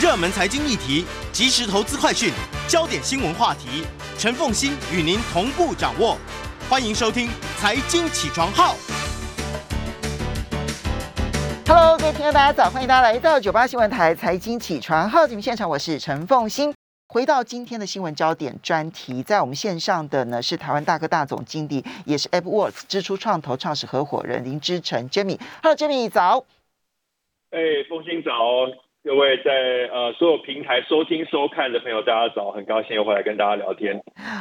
热门财经议题、即时投资快讯、焦点新闻话题，陈凤欣与您同步掌握。欢迎收听《财经起床号》。Hello，各位听众大家早，欢迎大家来到九八新闻台《财经起床号》节目现场，我是陈凤欣。回到今天的新闻焦点专题，在我们线上的呢是台湾大哥大总经理，也是 AppWorks 支出创投创始合伙人林之成 （Jimmy）。Hello，Jimmy，早。哎，凤欣早。各位在呃所有平台收听收看的朋友，大家早！很高兴又回来跟大家聊天。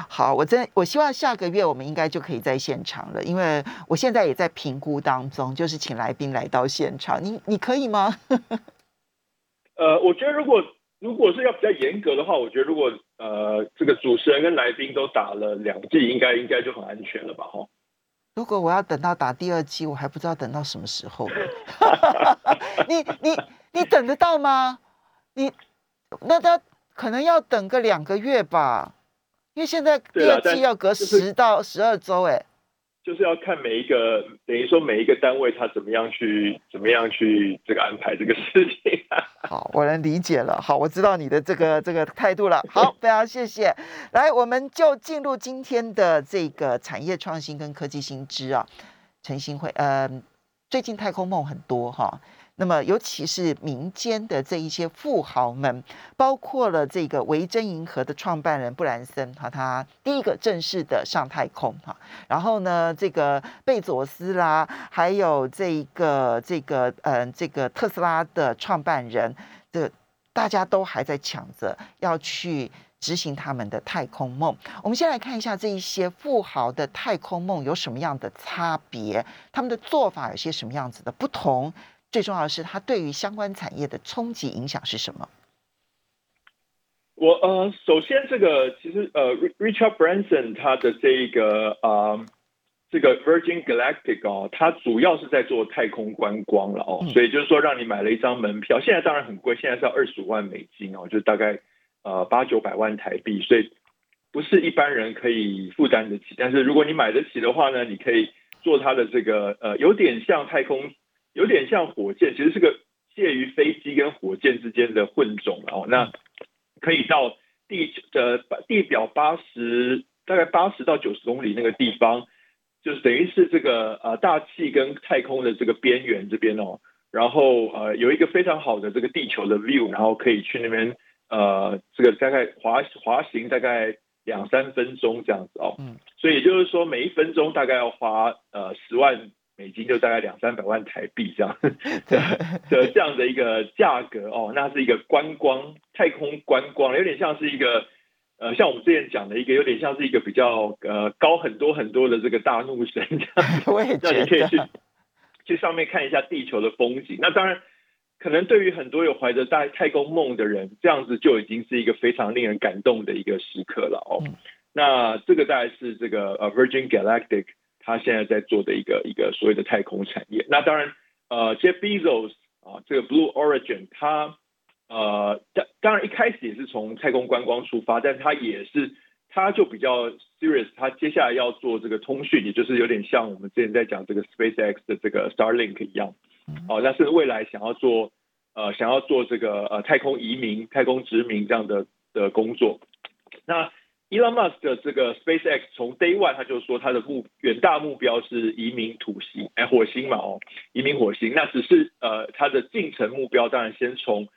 好，我真我希望下个月我们应该就可以在现场了，因为我现在也在评估当中，就是请来宾来到现场，你你可以吗？呃，我觉得如果如果是要比较严格的话，我觉得如果呃这个主持人跟来宾都打了两剂，应该应该就很安全了吧？哈。如果我要等到打第二剂，我还不知道等到什么时候。你 你。你等得到吗？你那他可能要等个两个月吧，因为现在第二季要隔十到十二周，哎，就是要看每一个等于说每一个单位他怎么样去怎么样去这个安排这个事情。好，我能理解了。好，我知道你的这个这个态度了。好，非常谢谢。来，我们就进入今天的这个产业创新跟科技新知啊。陈新会，呃，最近太空梦很多哈。那么，尤其是民间的这一些富豪们，包括了这个维珍银河的创办人布兰森哈，他第一个正式的上太空哈。然后呢，这个贝佐斯啦，还有这个这个嗯，这个特斯拉的创办人，的大家都还在抢着要去执行他们的太空梦。我们先来看一下这一些富豪的太空梦有什么样的差别，他们的做法有些什么样子的不同。最重要的是，它对于相关产业的冲击影响是什么？我呃，首先这个其实呃，Richard Branson 他的这个啊，这个 Virgin Galactic 哦，它主要是在做太空观光了哦，所以就是说让你买了一张门票，现在当然很贵，现在是要二十五万美金哦，就大概呃八九百万台币，所以不是一般人可以负担得起。但是如果你买得起的话呢，你可以做它的这个呃，有点像太空。有点像火箭，其实是个介于飞机跟火箭之间的混种哦。那可以到地的地表八十大概八十到九十公里那个地方，就是等于是这个呃大气跟太空的这个边缘这边哦。然后呃有一个非常好的这个地球的 view，然后可以去那边呃这个大概滑滑行大概两三分钟这样子哦。嗯。所以也就是说每一分钟大概要花呃十万。美金就大概两三百万台币这样的 的这样的一个价格哦，那是一个观光太空观光，有点像是一个呃，像我们之前讲的一个，有点像是一个比较呃高很多很多的这个大怒神这样，那你可以去去上面看一下地球的风景。那当然，可能对于很多有怀着大太空梦的人，这样子就已经是一个非常令人感动的一个时刻了哦。那这个大概是这个呃 Virgin Galactic。他现在在做的一个一个所谓的太空产业，那当然，呃，Jeff Bezos 啊，这个 Blue Origin，他呃，当当然一开始也是从太空观光出发，但他也是，他就比较 serious，他接下来要做这个通讯，也就是有点像我们之前在讲这个 SpaceX 的这个 Starlink 一样，哦，那是未来想要做呃想要做这个呃太空移民、太空殖民这样的的工作，那。Elon Musk 的这个 SpaceX 从 Day One 他就说他的目远大目标是移民土星，哎，火星嘛哦，移民火星。那只是呃他的进程目标，当然先从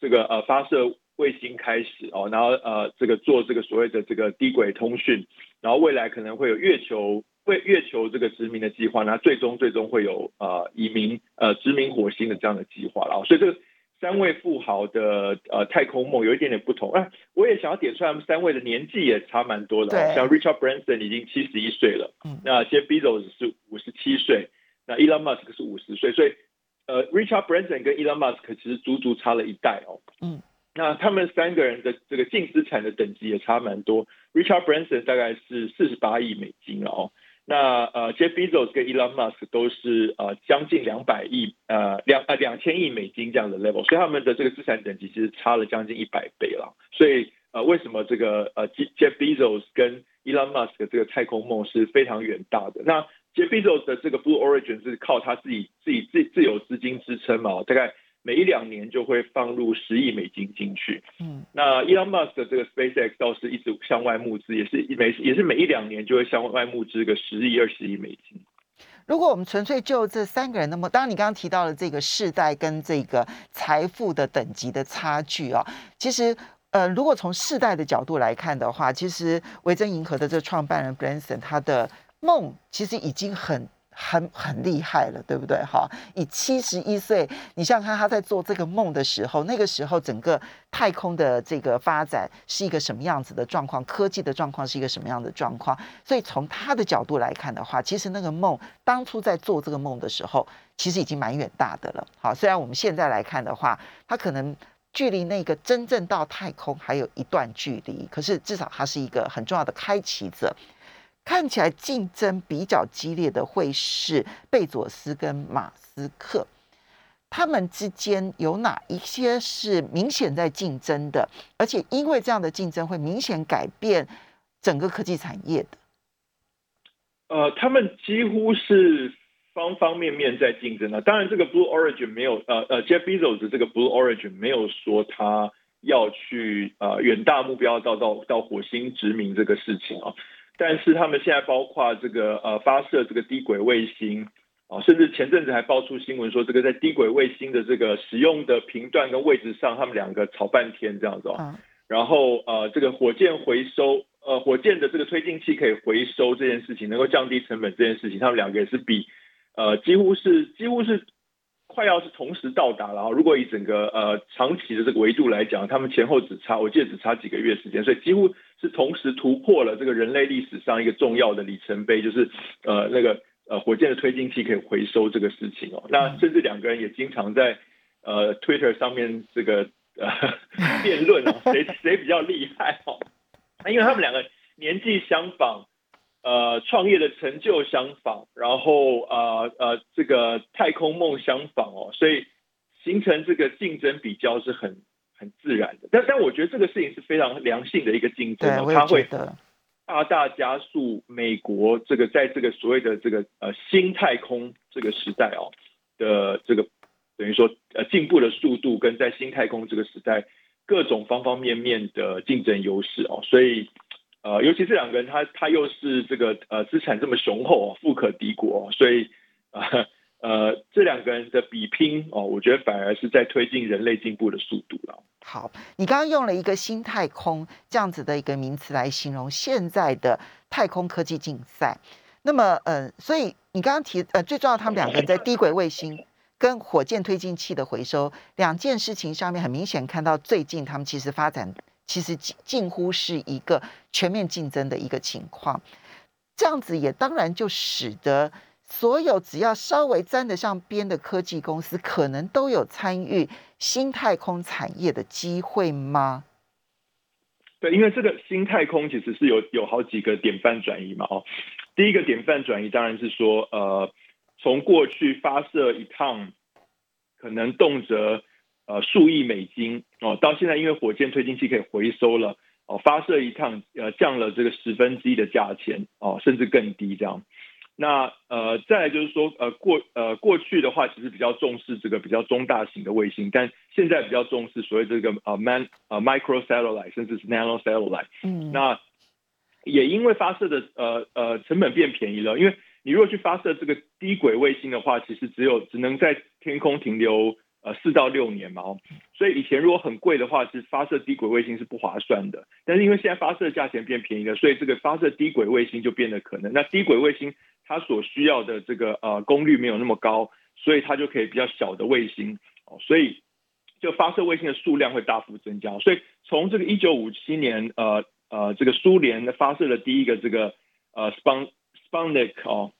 这个呃发射卫星开始哦，然后呃这个做这个所谓的这个低轨通讯，然后未来可能会有月球为月球这个殖民的计划，那最终最终会有呃移民呃殖民火星的这样的计划了。所以这个。三位富豪的呃太空梦有一点点不同哎，我也想要点出来，他们三位的年纪也差蛮多的。像 Richard Branson 已经七十一岁了，那 Jeff Bezos 是五十七岁，那 Elon Musk 是五十岁，所以呃 Richard Branson 跟 Elon Musk 其实足足差了一代哦。嗯，那他们三个人的这个净资产的等级也差蛮多。Richard Branson 大概是四十八亿美金了哦。那呃，Jeff Bezos 跟 Elon Musk 都是呃将近两百亿呃两呃两千亿美金这样的 level，所以他们的这个资产等级其实差了将近一百倍了。所以呃，为什么这个呃 Jeff Bezos 跟 Elon Musk 这个太空梦是非常远大的？那 Jeff Bezos 的这个 Blue Origin 是靠他自己自己自自有资金支撑嘛，大概每一两年就会放入十亿美金进去。嗯，那 Elon Musk 的这个 SpaceX 倒是一直向外募资，也是每也是每一两年就会向外募资个十亿二十亿美金。如果我们纯粹就这三个人，那么当然你刚刚提到了这个世代跟这个财富的等级的差距啊，其实呃，如果从世代的角度来看的话，其实维珍银河的这个创办人 Branson 他的梦其实已经很。很很厉害了，对不对？哈，以七十一岁，你想想看他在做这个梦的时候，那个时候整个太空的这个发展是一个什么样子的状况，科技的状况是一个什么样的状况。所以从他的角度来看的话，其实那个梦当初在做这个梦的时候，其实已经蛮远大的了。好，虽然我们现在来看的话，他可能距离那个真正到太空还有一段距离，可是至少他是一个很重要的开启者。看起来竞争比较激烈的会是贝佐斯跟马斯克，他们之间有哪一些是明显在竞争的？而且因为这样的竞争会明显改变整个科技产业的。呃，他们几乎是方方面面在竞争的。当然，这个 Blue Origin 没有呃呃，Jeff Bezos 这个 Blue Origin 没有说他要去呃远大目标到到到火星殖民这个事情啊。但是他们现在包括这个呃发射这个低轨卫星啊，甚至前阵子还爆出新闻说，这个在低轨卫星的这个使用的频段跟位置上，他们两个吵半天这样子哦。然后呃这个火箭回收呃火箭的这个推进器可以回收这件事情，能够降低成本这件事情，他们两个也是比呃几乎是几乎是。快要是同时到达了啊！如果以整个呃长期的这个维度来讲，他们前后只差，我记得只差几个月时间，所以几乎是同时突破了这个人类历史上一个重要的里程碑，就是呃那个呃火箭的推进器可以回收这个事情哦。那甚至两个人也经常在呃 Twitter 上面这个呃辩论哦，谁谁比较厉害哦？那因为他们两个年纪相仿。呃，创业的成就相仿，然后呃呃，这个太空梦相仿哦，所以形成这个竞争比较是很很自然的。但但我觉得这个事情是非常良性的一个竞争，它会大大加速美国这个在这个所谓的这个呃新太空这个时代哦的这个等于说呃进步的速度跟在新太空这个时代各种方方面面的竞争优势哦，所以。呃，尤其这两个人，他他又是这个呃资产这么雄厚，富可敌国，所以呃呃这两个人的比拼哦，我觉得反而是在推进人类进步的速度了。好，你刚刚用了一个新太空这样子的一个名词来形容现在的太空科技竞赛，那么呃，所以你刚刚提呃最重要，他们两个人在低轨卫星跟火箭推进器的回收两件事情上面，很明显看到最近他们其实发展。其实近近乎是一个全面竞争的一个情况，这样子也当然就使得所有只要稍微沾得上边的科技公司，可能都有参与新太空产业的机会吗？对，因为这个新太空其实是有有好几个典范转移嘛，哦，第一个典范转移当然是说，呃，从过去发射一趟，可能动辄。呃，数亿美金哦，到现在因为火箭推进器可以回收了哦，发射一趟呃降了这个十分之一的价钱哦，甚至更低这样。那呃再来就是说呃过呃过去的话其实比较重视这个比较中大型的卫星，但现在比较重视所谓这个呃 man 呃 micro satellite 甚至是 nano satellite。嗯。那也因为发射的呃呃成本变便宜了，因为你如果去发射这个低轨卫星的话，其实只有只能在天空停留。呃，四到六年嘛，哦，所以以前如果很贵的话，是发射低轨卫星是不划算的。但是因为现在发射价钱变便宜了，所以这个发射低轨卫星就变得可能。那低轨卫星它所需要的这个呃功率没有那么高，所以它就可以比较小的卫星哦，所以就发射卫星的数量会大幅增加。所以从这个一九五七年，呃呃，这个苏联发射的第一个这个呃 Spun Sputnik 哦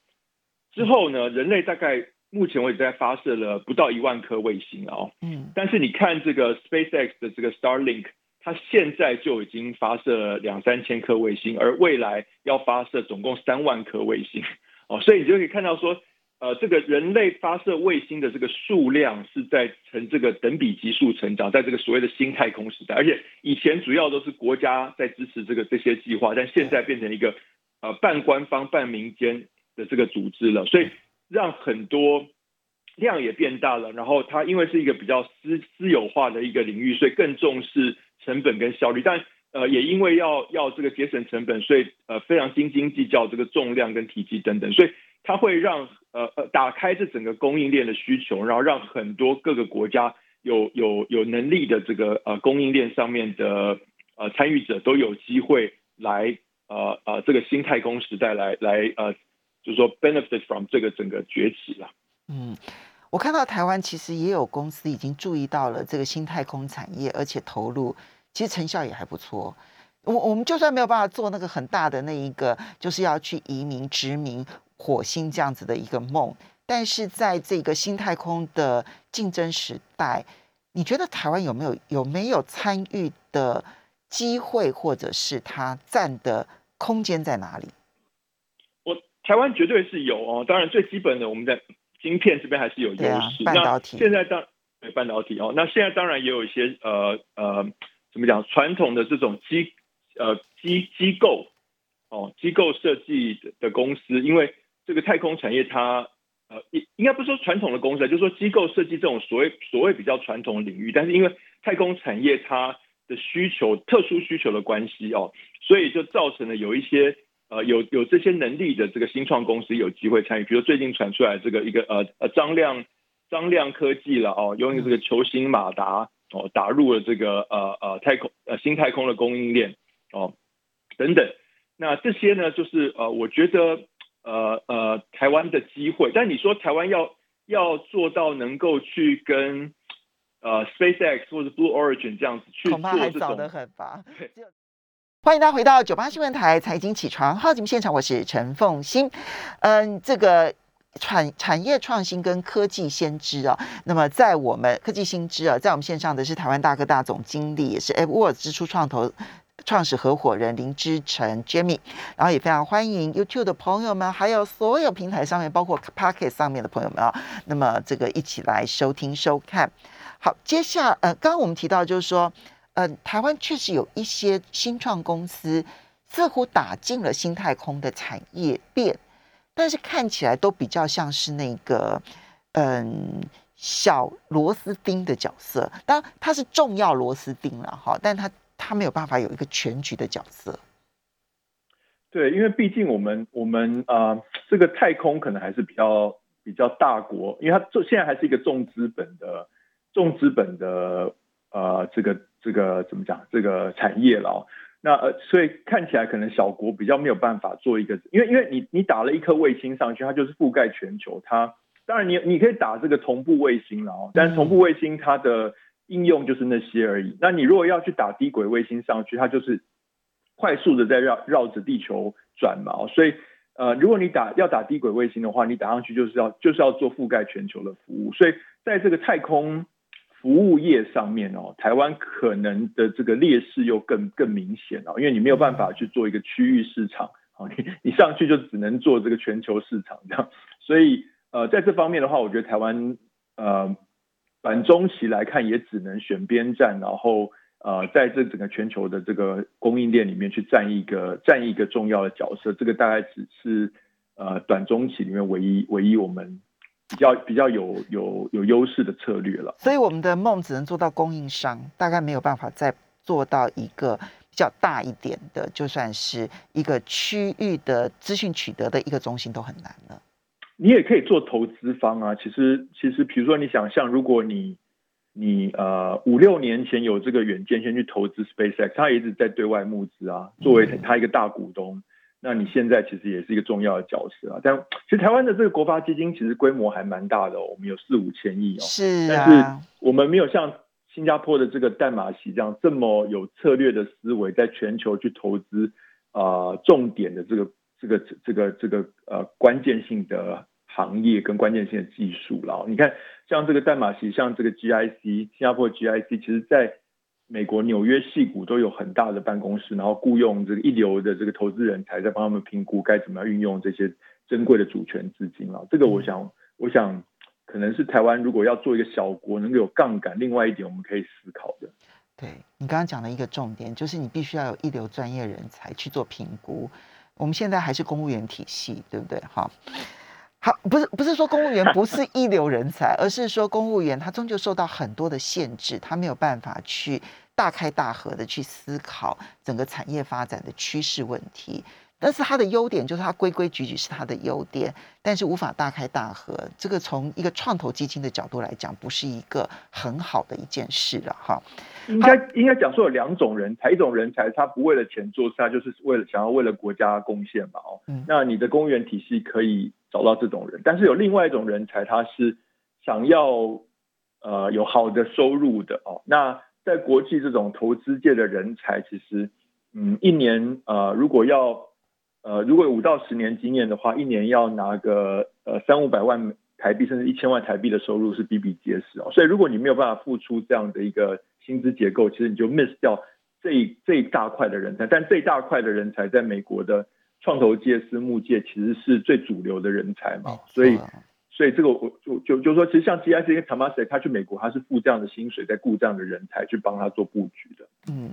之后呢，人类大概。目前为止在发射了不到一万颗卫星哦，嗯，但是你看这个 SpaceX 的这个 Starlink，它现在就已经发射了两三千颗卫星，而未来要发射总共三万颗卫星哦，所以你就可以看到说，呃，这个人类发射卫星的这个数量是在呈这个等比级数成长，在这个所谓的新太空时代，而且以前主要都是国家在支持这个这些计划，但现在变成一个呃半官方半民间的这个组织了，所以。让很多量也变大了，然后它因为是一个比较私私有化的一个领域，所以更重视成本跟效率。但呃，也因为要要这个节省成本，所以呃非常斤斤计较这个重量跟体积等等，所以它会让呃呃打开这整个供应链的需求，然后让很多各个国家有有有能力的这个呃供应链上面的呃参与者都有机会来呃呃这个新太空时代来来呃就是说 benefit from 这个整个崛起了。嗯。我看到台湾其实也有公司已经注意到了这个新太空产业，而且投入，其实成效也还不错。我我们就算没有办法做那个很大的那一个，就是要去移民殖民火星这样子的一个梦，但是在这个新太空的竞争时代，你觉得台湾有没有有没有参与的机会，或者是它占的空间在哪里？我台湾绝对是有哦，当然最基本的我们在。晶片这边还是有优势。那现在当对半导体哦，那现在当然也有一些呃呃，怎么讲？传统的这种机呃机机构哦，机构设计的公司，因为这个太空产业它呃应应该不是说传统的公司，就是说机构设计这种所谓所谓比较传统的领域，但是因为太空产业它的需求特殊需求的关系哦，所以就造成了有一些。呃，有有这些能力的这个新创公司有机会参与，比如最近传出来这个一个呃呃张亮张亮科技了哦，用这个球形马达哦打入了这个呃呃太空呃新太空的供应链哦等等，那这些呢就是呃我觉得呃呃台湾的机会，但你说台湾要要做到能够去跟呃 SpaceX 或者 Blue Origin 这样子去做这种，欢迎大家回到九八新闻台财经起床号节目现场，我是陈凤欣。嗯，这个产产业创新跟科技先知啊，那么在我们科技先知啊，在我们线上的是台湾大哥大总经理，也是 a p p w o r d 支出创投创始合伙人林之成 Jamie。然后也非常欢迎 YouTube 的朋友们，还有所有平台上面，包括 Pocket 上面的朋友们啊，那么这个一起来收听收看。好，接下呃，刚刚我们提到就是说。嗯，台湾确实有一些新创公司似乎打进了新太空的产业链，但是看起来都比较像是那个嗯小螺丝钉的角色。当然，它是重要螺丝钉了哈，但它它没有办法有一个全局的角色。对，因为毕竟我们我们啊，这个太空可能还是比较比较大国，因为它做现在还是一个重资本的重资本的呃这个。这个怎么讲？这个产业了，那呃，所以看起来可能小国比较没有办法做一个，因为因为你你打了一颗卫星上去，它就是覆盖全球。它当然你你可以打这个同步卫星了哦，但是同步卫星它的应用就是那些而已。那你如果要去打低轨卫星上去，它就是快速的在绕绕着地球转嘛。所以呃，如果你打要打低轨卫星的话，你打上去就是要就是要做覆盖全球的服务。所以在这个太空。服务业上面哦，台湾可能的这个劣势又更更明显哦，因为你没有办法去做一个区域市场，哦，你你上去就只能做这个全球市场这样，所以呃，在这方面的话，我觉得台湾呃，短中期来看也只能选边站，然后呃，在这整个全球的这个供应链里面去占一个占一个重要的角色，这个大概只是呃短中期里面唯一唯一我们。比较比较有有有优势的策略了，所以我们的梦只能做到供应商，大概没有办法再做到一个比较大一点的，就算是一个区域的资讯取得的一个中心都很难了。你也可以做投资方啊，其实其实比如说你想象，如果你你呃五六年前有这个远见先去投资 SpaceX，他一直在对外募资啊，作为他一个大股东。那你现在其实也是一个重要的角色啊，但其实台湾的这个国发基金其实规模还蛮大的哦，我们有四五千亿哦，是但是我们没有像新加坡的这个淡马锡这样这么有策略的思维，在全球去投资啊重点的这个这个这个这个呃关键性的行业跟关键性的技术了。你看像这个淡马锡，像这个 GIC 新加坡 GIC，其实在美国纽约戏股都有很大的办公室，然后雇佣这个一流的这个投资人才在帮他们评估该怎么样运用这些珍贵的主权资金啊。这个我想，我想可能是台湾如果要做一个小国能够有杠杆，另外一点我们可以思考的。对你刚刚讲的一个重点，就是你必须要有一流专业人才去做评估。我们现在还是公务员体系，对不对？哈。好，不是不是说公务员不是一流人才，而是说公务员他终究受到很多的限制，他没有办法去大开大合的去思考整个产业发展的趋势问题。但是他的优点就是他规规矩矩是他的优点，但是无法大开大合。这个从一个创投基金的角度来讲，不是一个很好的一件事了哈。应该应该讲说有两种人才，一种人才他不为了钱做事，他就是为了想要为了国家贡献嘛哦。那你的公务员体系可以找到这种人，但是有另外一种人才，他是想要呃有好的收入的哦。那在国际这种投资界的人才，其实嗯一年呃如果要呃，如果有五到十年经验的话，一年要拿个呃三五百万台币，甚至一千万台币的收入是比比皆是哦。所以如果你没有办法付出这样的一个薪资结构，其实你就 miss 掉这这一大块的人才。但这一大块的人才，在美国的创投界、私募界，其实是最主流的人才嘛。所以。所以这个我就就就说，其实像 GIC 跟 t o m a s 他去美国，他是付这样的薪水，在雇这样的人才去帮他做布局的。嗯，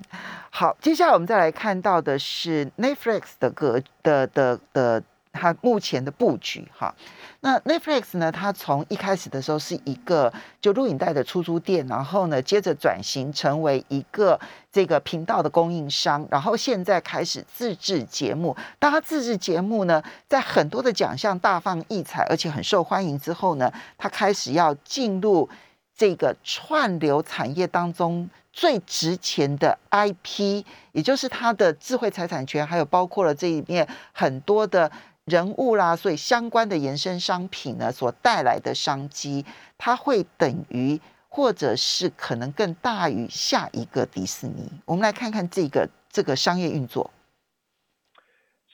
好，接下来我们再来看到的是 Netflix 的个的的的。它目前的布局哈，那 Netflix 呢？它从一开始的时候是一个就录影带的出租店，然后呢，接着转型成为一个这个频道的供应商，然后现在开始自制节目。当它自制节目呢，在很多的奖项大放异彩，而且很受欢迎之后呢，它开始要进入这个串流产业当中最值钱的 IP，也就是它的智慧财产权，还有包括了这一面很多的。人物啦，所以相关的延伸商品呢，所带来的商机，它会等于或者是可能更大于下一个迪士尼。我们来看看这个这个商业运作。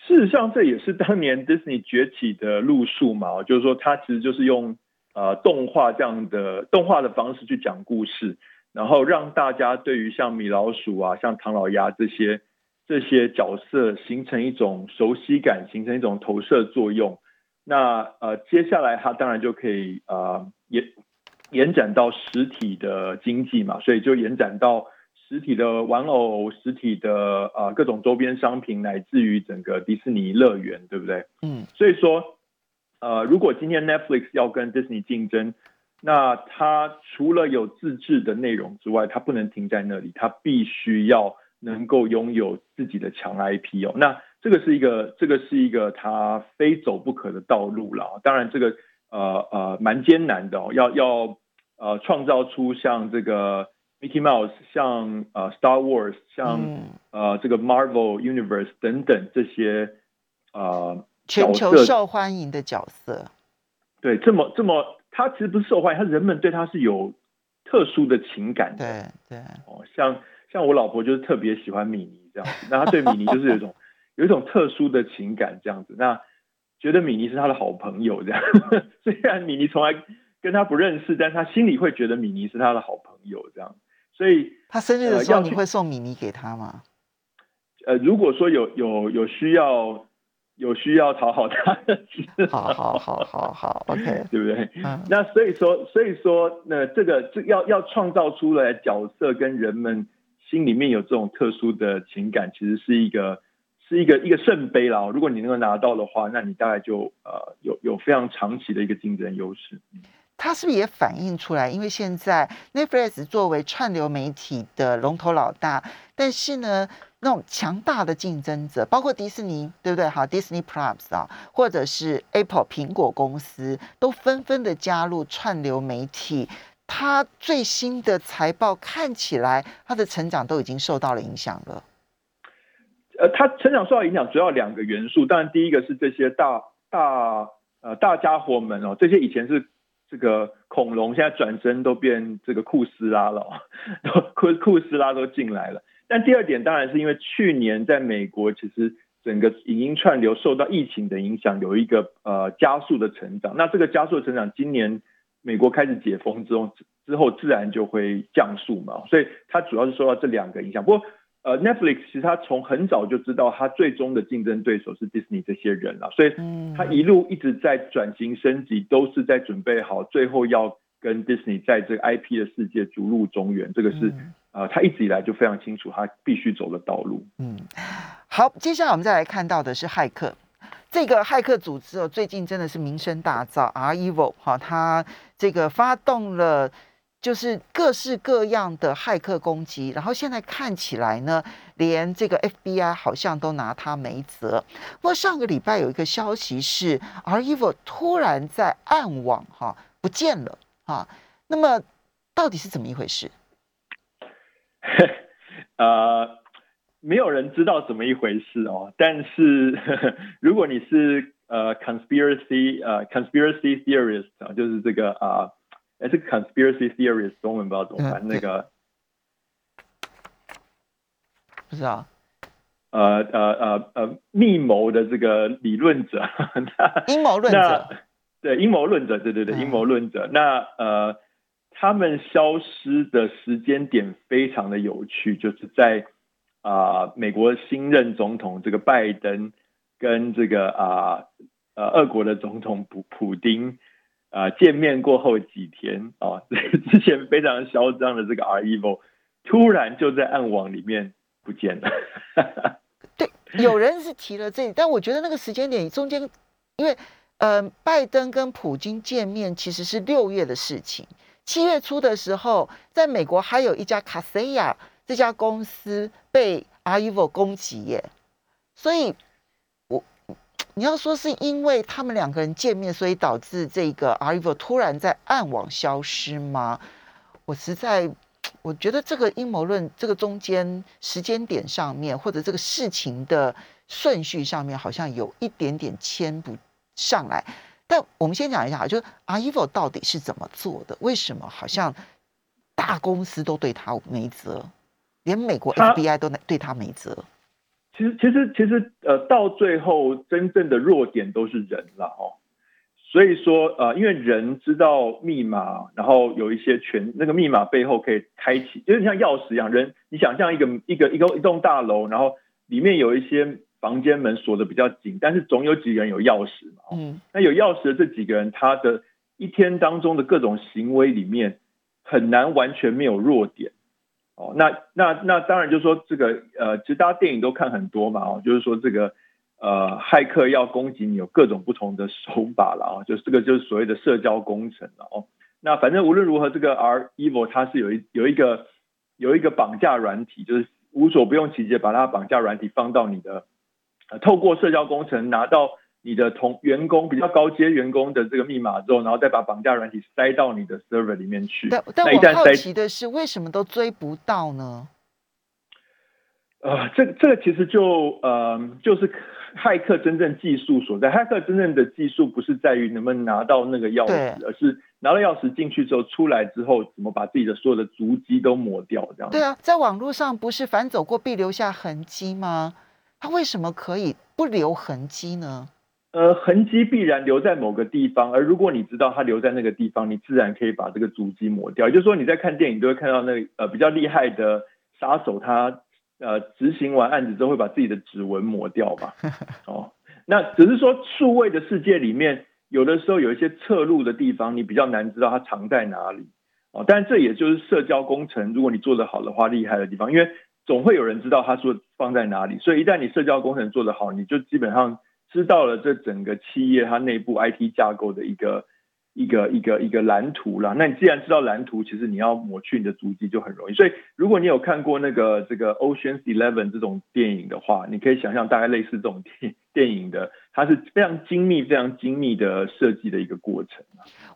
事实上，这也是当年迪士尼崛起的路数嘛，就是说，它其实就是用呃动画这样的动画的方式去讲故事，然后让大家对于像米老鼠啊、像唐老鸭这些。这些角色形成一种熟悉感，形成一种投射作用。那呃，接下来它当然就可以呃延延展到实体的经济嘛，所以就延展到实体的玩偶、实体的呃各种周边商品，乃至于整个迪士尼乐园，对不对？嗯。所以说，呃，如果今天 Netflix 要跟 Disney 竞争，那它除了有自制的内容之外，它不能停在那里，它必须要。能够拥有自己的强 IP 哦，那这个是一个，这个是一个他非走不可的道路了。当然，这个呃呃蛮艰难的哦，要要呃创造出像这个 Mickey Mouse，像呃 Star Wars，像呃这个 Marvel Universe 等等这些呃全球受欢迎的角色。对，这么这么，他其实不是受欢迎，他人们对他是有特殊的情感的。对对哦，像。像我老婆就是特别喜欢米妮这样子，那她对米妮就是有一种 有一种特殊的情感这样子，那觉得米妮是她的好朋友这样。虽然米妮从来跟她不认识，但她心里会觉得米妮是她的好朋友这样。所以她生日的时候你会送米妮给她吗？呃，如果说有有有需要有需要讨好她的，好好好好好，OK，对不对？那所以说所以说那这个这要要创造出来角色跟人们。心里面有这种特殊的情感，其实是一个是一个一个圣杯啦。如果你能够拿到的话，那你大概就呃有有非常长期的一个竞争优势。它是不是也反映出来？因为现在 Netflix 作为串流媒体的龙头老大，但是呢，那种强大的竞争者，包括迪士尼，对不对？好，Disney Plus 啊，或者是 Apple 苹果公司，都纷纷的加入串流媒体。它最新的财报看起来，它的成长都已经受到了影响了。呃，它成长受到影响主要两个元素，当然第一个是这些大大呃大家伙们哦，这些以前是这个恐龙，现在转身都变这个库斯拉了，库库斯拉都进来了。但第二点当然是因为去年在美国，其实整个影音串流受到疫情的影响，有一个呃加速的成长。那这个加速的成长，今年。美国开始解封之后，之后自然就会降速嘛，所以它主要是受到这两个影响。不过，呃，Netflix 其实它从很早就知道它最终的竞争对手是 Disney 这些人了，所以它一路一直在转型升级，都是在准备好最后要跟 Disney 在这个 IP 的世界逐鹿中原。这个是呃，它一直以来就非常清楚它必须走的道路。嗯，好，接下来我们再来看到的是骇客。这个骇客组织哦，最近真的是名声大噪，REvil 哈，他这个发动了就是各式各样的骇客攻击，然后现在看起来呢，连这个 FBI 好像都拿他没辙。不过上个礼拜有一个消息是，REvil 突然在暗网哈不见了啊，那么到底是怎么一回事？呃。没有人知道怎么一回事哦，但是 如果你是呃 conspiracy 呃 conspiracy theorist 啊，就是这个啊，哎，这个 conspiracy theorist 中文不知道怎么翻，那个不知道，呃呃呃呃，密谋的这个理论者，阴谋论者，对阴谋论者，对对对，阴谋论者，那呃，他们消失的时间点非常的有趣，就是在。啊，美国新任总统这个拜登跟这个啊呃俄国的总统普普丁啊见面过后几天啊，之前非常嚣张的这个 R E V O 突然就在暗网里面不见了。对，有人是提了这，但我觉得那个时间点中间，因为呃拜登跟普京见面其实是六月的事情，七月初的时候，在美国还有一家卡西亚。这家公司被 REvil 攻击耶，所以我你要说是因为他们两个人见面，所以导致这个 REvil 突然在暗网消失吗？我实在我觉得这个阴谋论，这个中间时间点上面，或者这个事情的顺序上面，好像有一点点牵不上来。但我们先讲一下，就是 REvil 到底是怎么做的？为什么好像大公司都对他没辙？连美国 FBI 都对他没辙。其实，其实，其实，呃，到最后，真正的弱点都是人了哦。所以说，呃，因为人知道密码，然后有一些权，那个密码背后可以开启，就是像钥匙一样。人，你想象一个一个一个一栋大楼，然后里面有一些房间门锁的比较紧，但是总有几个人有钥匙嘛。嗯。那有钥匙的这几个人，他的一天当中的各种行为里面，很难完全没有弱点。哦，那那那当然就是说这个呃，其实大家电影都看很多嘛，哦，就是说这个呃，骇客要攻击你有各种不同的手法了啊，就是这个就是所谓的社交工程了哦。那反正无论如何，这个 R Evil 它是有一有一个有一个绑架软体，就是无所不用其极把它绑架软体放到你的，呃，透过社交工程拿到。你的同员工比较高阶员工的这个密码之后，然后再把绑架软体塞到你的 server 里面去。但但我好奇的是，为什么都追不到呢？呃，这这个其实就呃，就是骇客真正技术所在。骇客真正的技术不是在于能不能拿到那个钥匙，而是拿到钥匙进去之后出来之后，怎么把自己的所有的足迹都抹掉，这样。对啊，在网络上不是反走过必留下痕迹吗？他为什么可以不留痕迹呢？呃，痕迹必然留在某个地方，而如果你知道它留在那个地方，你自然可以把这个足迹抹掉。也就是说，你在看电影都会看到那呃比较厉害的杀手，他呃执行完案子之后会把自己的指纹抹掉吧？哦，那只是说数位的世界里面，有的时候有一些侧录的地方，你比较难知道它藏在哪里哦。但这也就是社交工程，如果你做得好的话，厉害的地方，因为总会有人知道它说放在哪里，所以一旦你社交工程做得好，你就基本上。知道了这整个企业它内部 IT 架构的一个一个一个一个蓝图了。那你既然知道蓝图，其实你要抹去你的足迹就很容易。所以如果你有看过那个这个 Ocean's Eleven 这种电影的话，你可以想象大概类似这种电影电影的，它是非常精密、非常精密的设计的一个过程。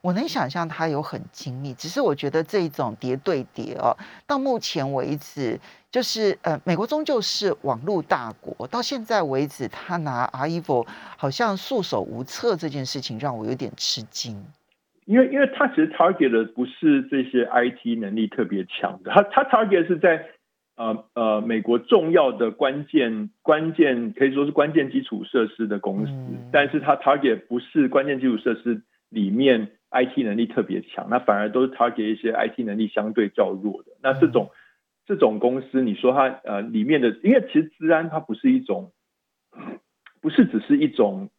我能想象它有很精密，只是我觉得这种叠对叠哦，到目前为止。就是呃，美国终究是网络大国，到现在为止，他拿 REvil 好像束手无策这件事情，让我有点吃惊。因为，因为他其实 target 的不是这些 IT 能力特别强的，他他 target 是在呃呃美国重要的关键关键可以说是关键基础设施的公司，但是它 target 不是关键基础设施里面 IT 能力特别强，那反而都是 target 一些 IT 能力相对较弱的，那这种。这种公司，你说它呃里面的，因为其实治安它不是一种，不是只是一种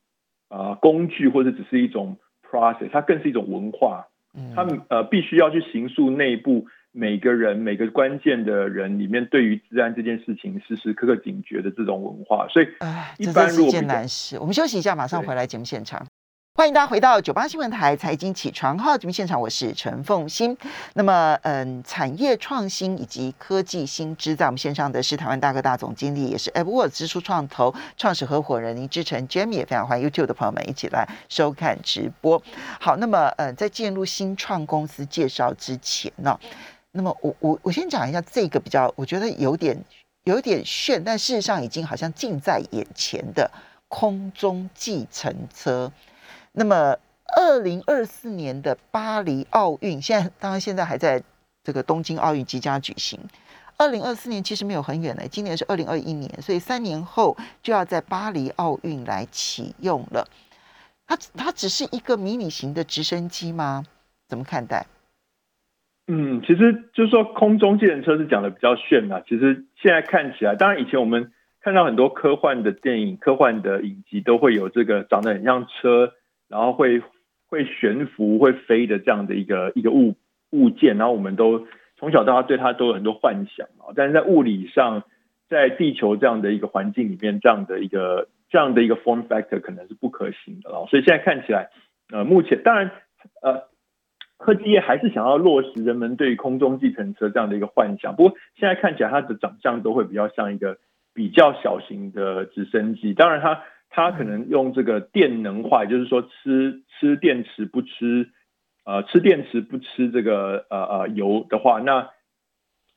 啊工具或者只是一种 process，它更是一种文化。他们呃必须要去形塑内部每个人每个关键的人里面对于治安这件事情时时刻刻警觉的这种文化，所以哎，一般这真是一件难事。我们休息一下，马上回来节目现场。欢迎大家回到九八新闻台财经起床号节目现场，我是陈凤欣。那么，嗯，产业创新以及科技新知，在我们线上的是台湾大哥大总经理，也是 AppWorks 支出创投创始合伙人林志成 Jamie，也非常欢迎 YouTube 的朋友们一起来收看直播。好，那么，嗯，在进入新创公司介绍之前呢、那么我我我先讲一下这个比较，我觉得有点有点炫，但事实上已经好像近在眼前的空中计程车。那么，二零二四年的巴黎奥运，现在当然现在还在这个东京奥运即将举行。二零二四年其实没有很远呢，今年是二零二一年，所以三年后就要在巴黎奥运来启用了。它它只是一个迷你型的直升机吗？怎么看待？嗯，其实就是说空中计程车是讲的比较炫嘛。其实现在看起来，当然以前我们看到很多科幻的电影、科幻的影集都会有这个长得很像车，然后会会悬浮、会飞的这样的一个一个物物件，然后我们都从小到大对它都有很多幻想啊。但是在物理上，在地球这样的一个环境里面，这样的一个这样的一个 form factor 可能是不可行的了。所以现在看起来，呃，目前当然呃。科技业还是想要落实人们对空中计程车这样的一个幻想，不过现在看起来它的长相都会比较像一个比较小型的直升机。当然它，它可能用这个电能化，也就是说吃吃电池不吃呃吃电池不吃这个呃呃油的话，那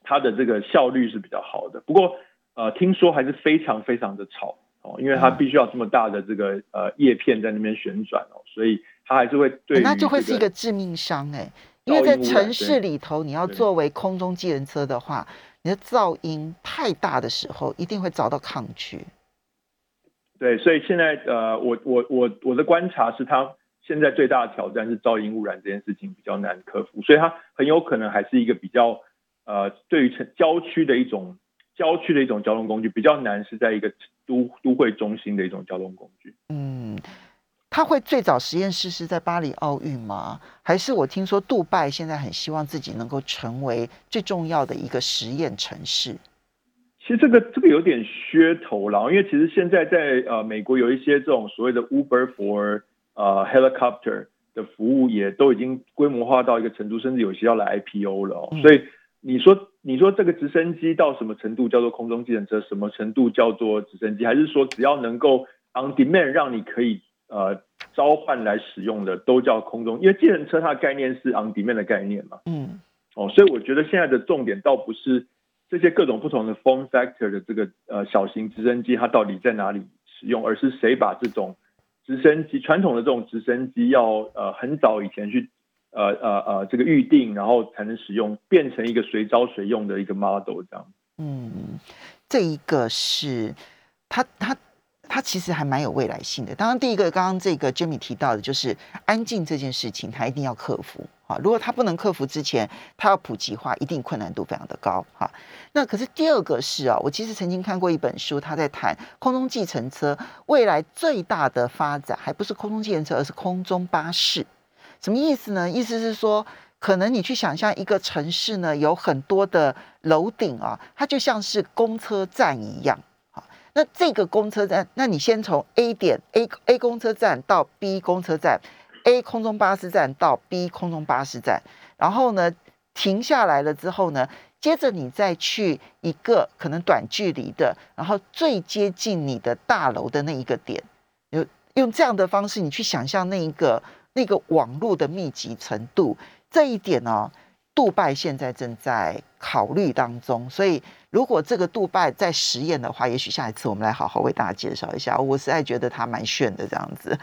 它的这个效率是比较好的。不过呃听说还是非常非常的吵哦，因为它必须要这么大的这个呃叶片在那边旋转哦，所以。它还是会那就会是一个致命伤哎、因为在城市里头，你要作为空中计人车的话，你的噪音太大的时候，一定会遭到抗拒。对，所以现在呃，我我我我的观察是，它现在最大的挑战是噪音污染这件事情比较难克服，所以它很有可能还是一个比较呃，对于城郊区的一种郊区的一种交通工具，比较难是在一个都都会中心的一种交通工具。嗯。他会最早实验室是在巴黎奥运吗？还是我听说杜拜现在很希望自己能够成为最重要的一个实验城市？其实这个这个有点噱头了，因为其实现在在呃美国有一些这种所谓的 Uber for 呃 helicopter 的服务也都已经规模化到一个程度，甚至有些要来 IPO 了、哦嗯所以你说你说这个直升机到什么程度叫做空中计程车，什么程度叫做直升机，还是说只要能够 on demand 让你可以呃召唤来使用的都叫空中？因为计程车它的概念是 on demand 的概念嘛。嗯哦，所以我觉得现在的重点倒不是这些各种不同的 form factor 的这个呃小型直升机它到底在哪里使用，而是谁把这种直升机传统的这种直升机要呃很早以前去呃呃呃这个预定，然后才能使用，变成一个随招随用的一个 model 这样。嗯，这一个是他他它其实还蛮有未来性的。当然，第一个刚刚这个 Jimmy 提到的就是安静这件事情，他一定要克服啊。如果他不能克服之前，他要普及化，一定困难度非常的高哈。那可是第二个是啊，我其实曾经看过一本书，他在谈空中计程车未来最大的发展，还不是空中计程车，而是空中巴士。什么意思呢？意思是说，可能你去想象一个城市呢，有很多的楼顶啊，它就像是公车站一样。那这个公车站，那你先从 A 点 A A 公车站到 B 公车站，A 空中巴士站到 B 空中巴士站，然后呢停下来了之后呢，接着你再去一个可能短距离的，然后最接近你的大楼的那一个点，用用这样的方式，你去想象那一个那个网络的密集程度，这一点呢、杜拜现在正在考虑当中，所以如果这个杜拜在实验的话，也许下一次我们来好好为大家介绍一下。我实在觉得它蛮炫的这样子。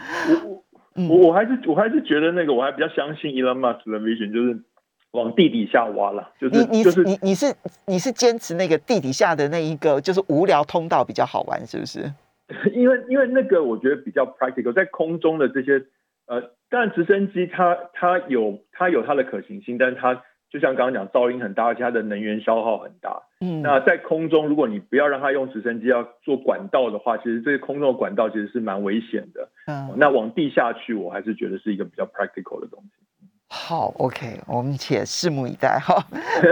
我嗯我我还是我还是觉得那个我还比较相信 Elon Musk 的 vision，就是往地底下挖了，就是你你就是你你是你是坚持那个地底下的那一个就是无聊通道比较好玩，是不是？因为因为那个我觉得比较 practical，在空中的这些呃，当然直升机它它有它有它的可行性，但是它就像刚刚讲噪音很大，而且它的能源消耗很大。嗯，那在空中，如果你不要让它用直升机要做管道的话，其实这些空中的管道其实是蛮危险的。嗯那往地下去，我还是觉得是一个比较 practical 的东西。好，OK，我们且拭目以待哈。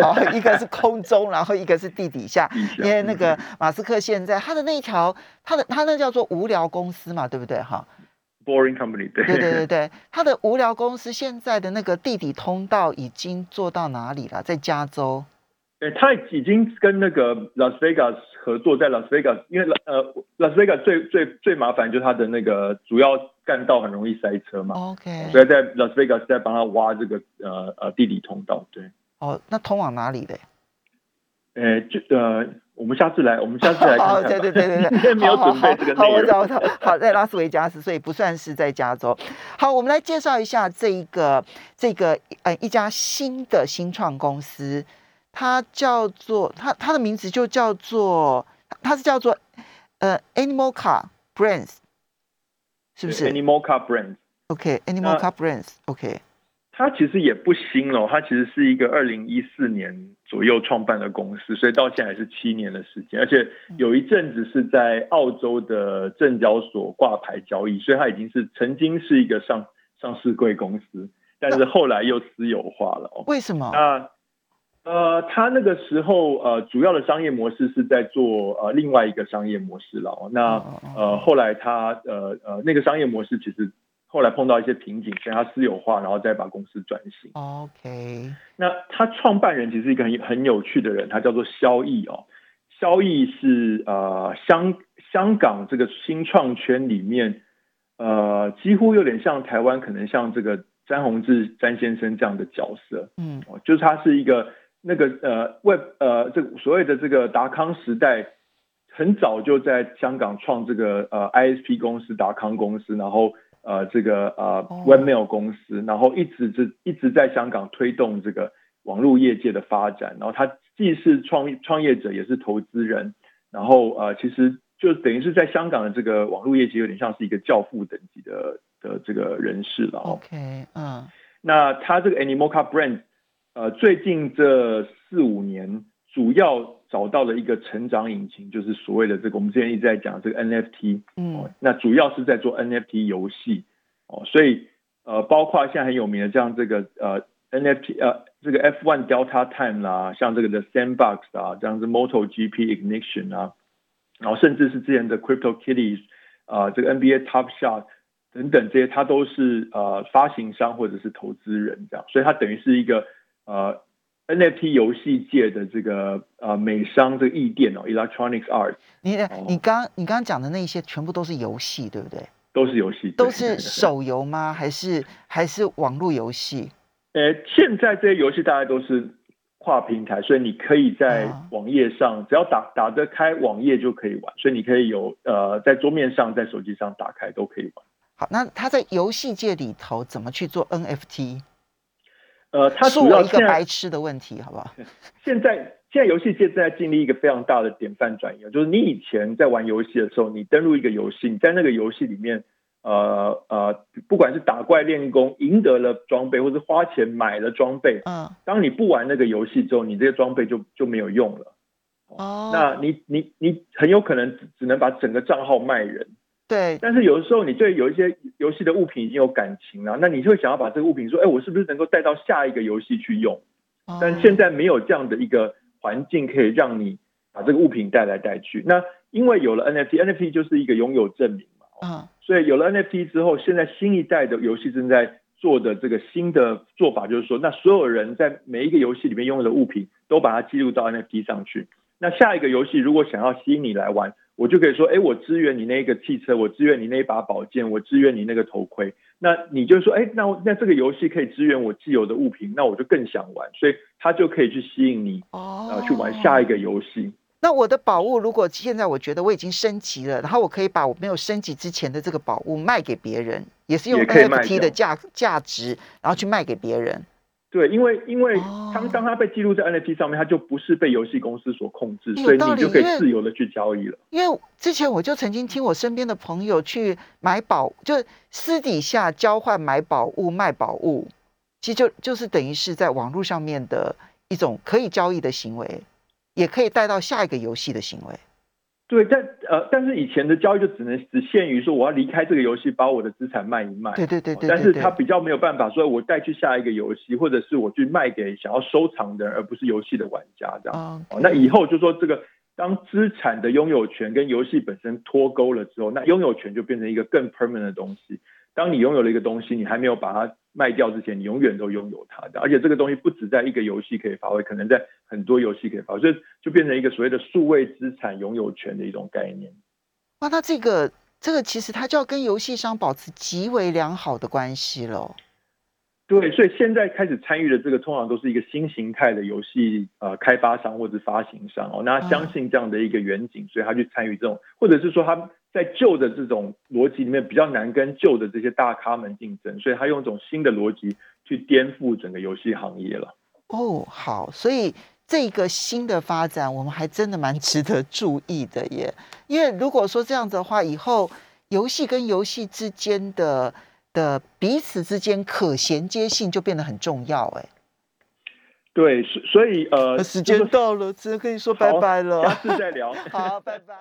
好，一个是空中，然后一个是地底下，因为那个马斯克现在他的那一条，他的他那叫做无聊公司嘛，对不对？哈，Boring Company，对对对对对，他的无聊公司现在的那个地底通道已经做到哪里了？在加州。对，他已经跟那个 Las Vegas 合作，在 Las Vegas，因为呃 Las Vegas 最最最麻烦就是它的那个主要干道很容易塞车嘛。OK。所以在 Las Vegas 在帮他挖这个呃呃地底通道，对。哦，那通往哪里的？呃，就呃，我们下次来，我们下次来看看。对对对对对。没有准备这个好，我知道，我知道。好，在拉斯维加斯，所以不算是在加州。好，我们来介绍一下这一个这个呃一家新的新创公司。它叫做它它的名字就叫做它是叫做呃 Animal Car Brands，是不是？Animal Car Brands，OK，Animal Car Brands，OK。它其实也不新哦，它其实是一个二零一四年左右创办的公司，所以到现在是七年的时间，而且有一阵子是在澳洲的证交所挂牌交易，所以它已经是曾经是一个上上市贵公司，但是后来又私有化了哦。为什么？那呃，他那个时候呃，主要的商业模式是在做呃另外一个商业模式了。那呃，后来他呃呃那个商业模式其实后来碰到一些瓶颈，所以他私有化，然后再把公司转型。OK。那他创办人其实是一个很很有趣的人，他叫做萧毅哦。萧毅是呃香香港这个新创圈里面呃几乎有点像台湾，可能像这个詹宏志詹先生这样的角色。嗯，就是他是一个。那个呃，Web 呃，这所谓的这个达康时代，很早就在香港创这个呃 ISP 公司达康公司，然后呃这个呃 Webmail 公司，然后一直这一直在香港推动这个网络业界的发展。然后他既是创创业者，也是投资人，然后呃其实就等于是在香港的这个网络业界有点像是一个教父等级的的这个人士了。OK，嗯，那他这个 Animoca Brand。呃，最近这四五年，主要找到了一个成长引擎，就是所谓的这个，我们之前一直在讲这个 NFT，嗯，那主要是在做 NFT 游戏，哦，所以呃，包括现在很有名的，像这个呃 NFT 呃这个 F1 Delta Time 啦，像这个的 Sandbox 啊，这样子 Moto GP Ignition 啊，然后甚至是之前的 Crypto Kitties 啊，这个 NBA Top Shot 等等这些，它都是呃发行商或者是投资人这样，所以它等于是一个。呃，NFT 游戏界的这个呃美商这个艺店哦，Electronics Arts。你你刚你刚刚讲的那些全部都是游戏，对不对？都是游戏，都是手游吗？还是还是网络游戏？呃，现在这些游戏大概都是跨平台，所以你可以在网页上，只要打打得开网页就可以玩，所以你可以有呃在桌面上，在手机上打开都可以玩。好，那他在游戏界里头怎么去做 NFT？呃，他主要一个白痴的问题，好不好？现在现在游戏界正在经历一个非常大的典范转移，就是你以前在玩游戏的时候，你登录一个游戏，你在那个游戏里面，呃呃，不管是打怪练功，赢得了装备，或是花钱买了装备，嗯，当你不玩那个游戏之后，你这些装备就就没有用了。哦，那你你你很有可能只能把整个账号卖人。对，但是有的时候你对有一些游戏的物品已经有感情了，那你就会想要把这个物品说，哎，我是不是能够带到下一个游戏去用？但现在没有这样的一个环境可以让你把这个物品带来带去。那因为有了 NFT，NFT 就是一个拥有证明嘛。嗯。所以有了 NFT 之后，现在新一代的游戏正在做的这个新的做法就是说，那所有人在每一个游戏里面拥有的物品都把它记录到 NFT 上去。那下一个游戏如果想要吸引你来玩。我就可以说，哎，我支援你那个汽车，我支援你那一把宝剑，我支援你那个头盔。那你就说，哎，那那这个游戏可以支援我既有的物品，那我就更想玩，所以它就可以去吸引你，哦，去玩下一个游戏。那我的宝物如果现在我觉得我已经升级了，然后我可以把我没有升级之前的这个宝物卖给别人，也是用 NFT 的价价值，然后去卖给别人。对，因为因为当当他被记录在 NFT 上面，他就不是被游戏公司所控制，所以你就可以自由的去交易了。因为之前我就曾经听我身边的朋友去买宝，就私底下交换买宝物、卖宝物，其实就就是等于是在网络上面的一种可以交易的行为，也可以带到下一个游戏的行为。对，但呃，但是以前的交易就只能只限于说我要离开这个游戏，把我的资产卖一卖。对对对对。但是它比较没有办法说，我带去下一个游戏，或者是我去卖给想要收藏的人，而不是游戏的玩家这样。哦。那以后就说这个，当资产的拥有权跟游戏本身脱钩了之后，那拥有权就变成一个更 permanent 的东西。当你拥有了一个东西，你还没有把它卖掉之前，你永远都拥有它的。而且这个东西不止在一个游戏可以发挥，可能在很多游戏可以发挥，所以就变成一个所谓的数位资产拥有权的一种概念。哇，那这个这个其实它就要跟游戏商保持极为良好的关系了。对，所以现在开始参与的这个，通常都是一个新形态的游戏呃开发商或者发行商哦，那相信这样的一个远景，所以他去参与这种，或者是说他。在旧的这种逻辑里面比较难跟旧的这些大咖们竞争，所以他用一种新的逻辑去颠覆整个游戏行业了。哦，好，所以这个新的发展，我们还真的蛮值得注意的耶。因为如果说这样子的话，以后游戏跟游戏之间的的彼此之间可衔接性就变得很重要，哎。对，所所以呃，时间到了，只能跟你说拜拜了，下次再聊。好，拜拜。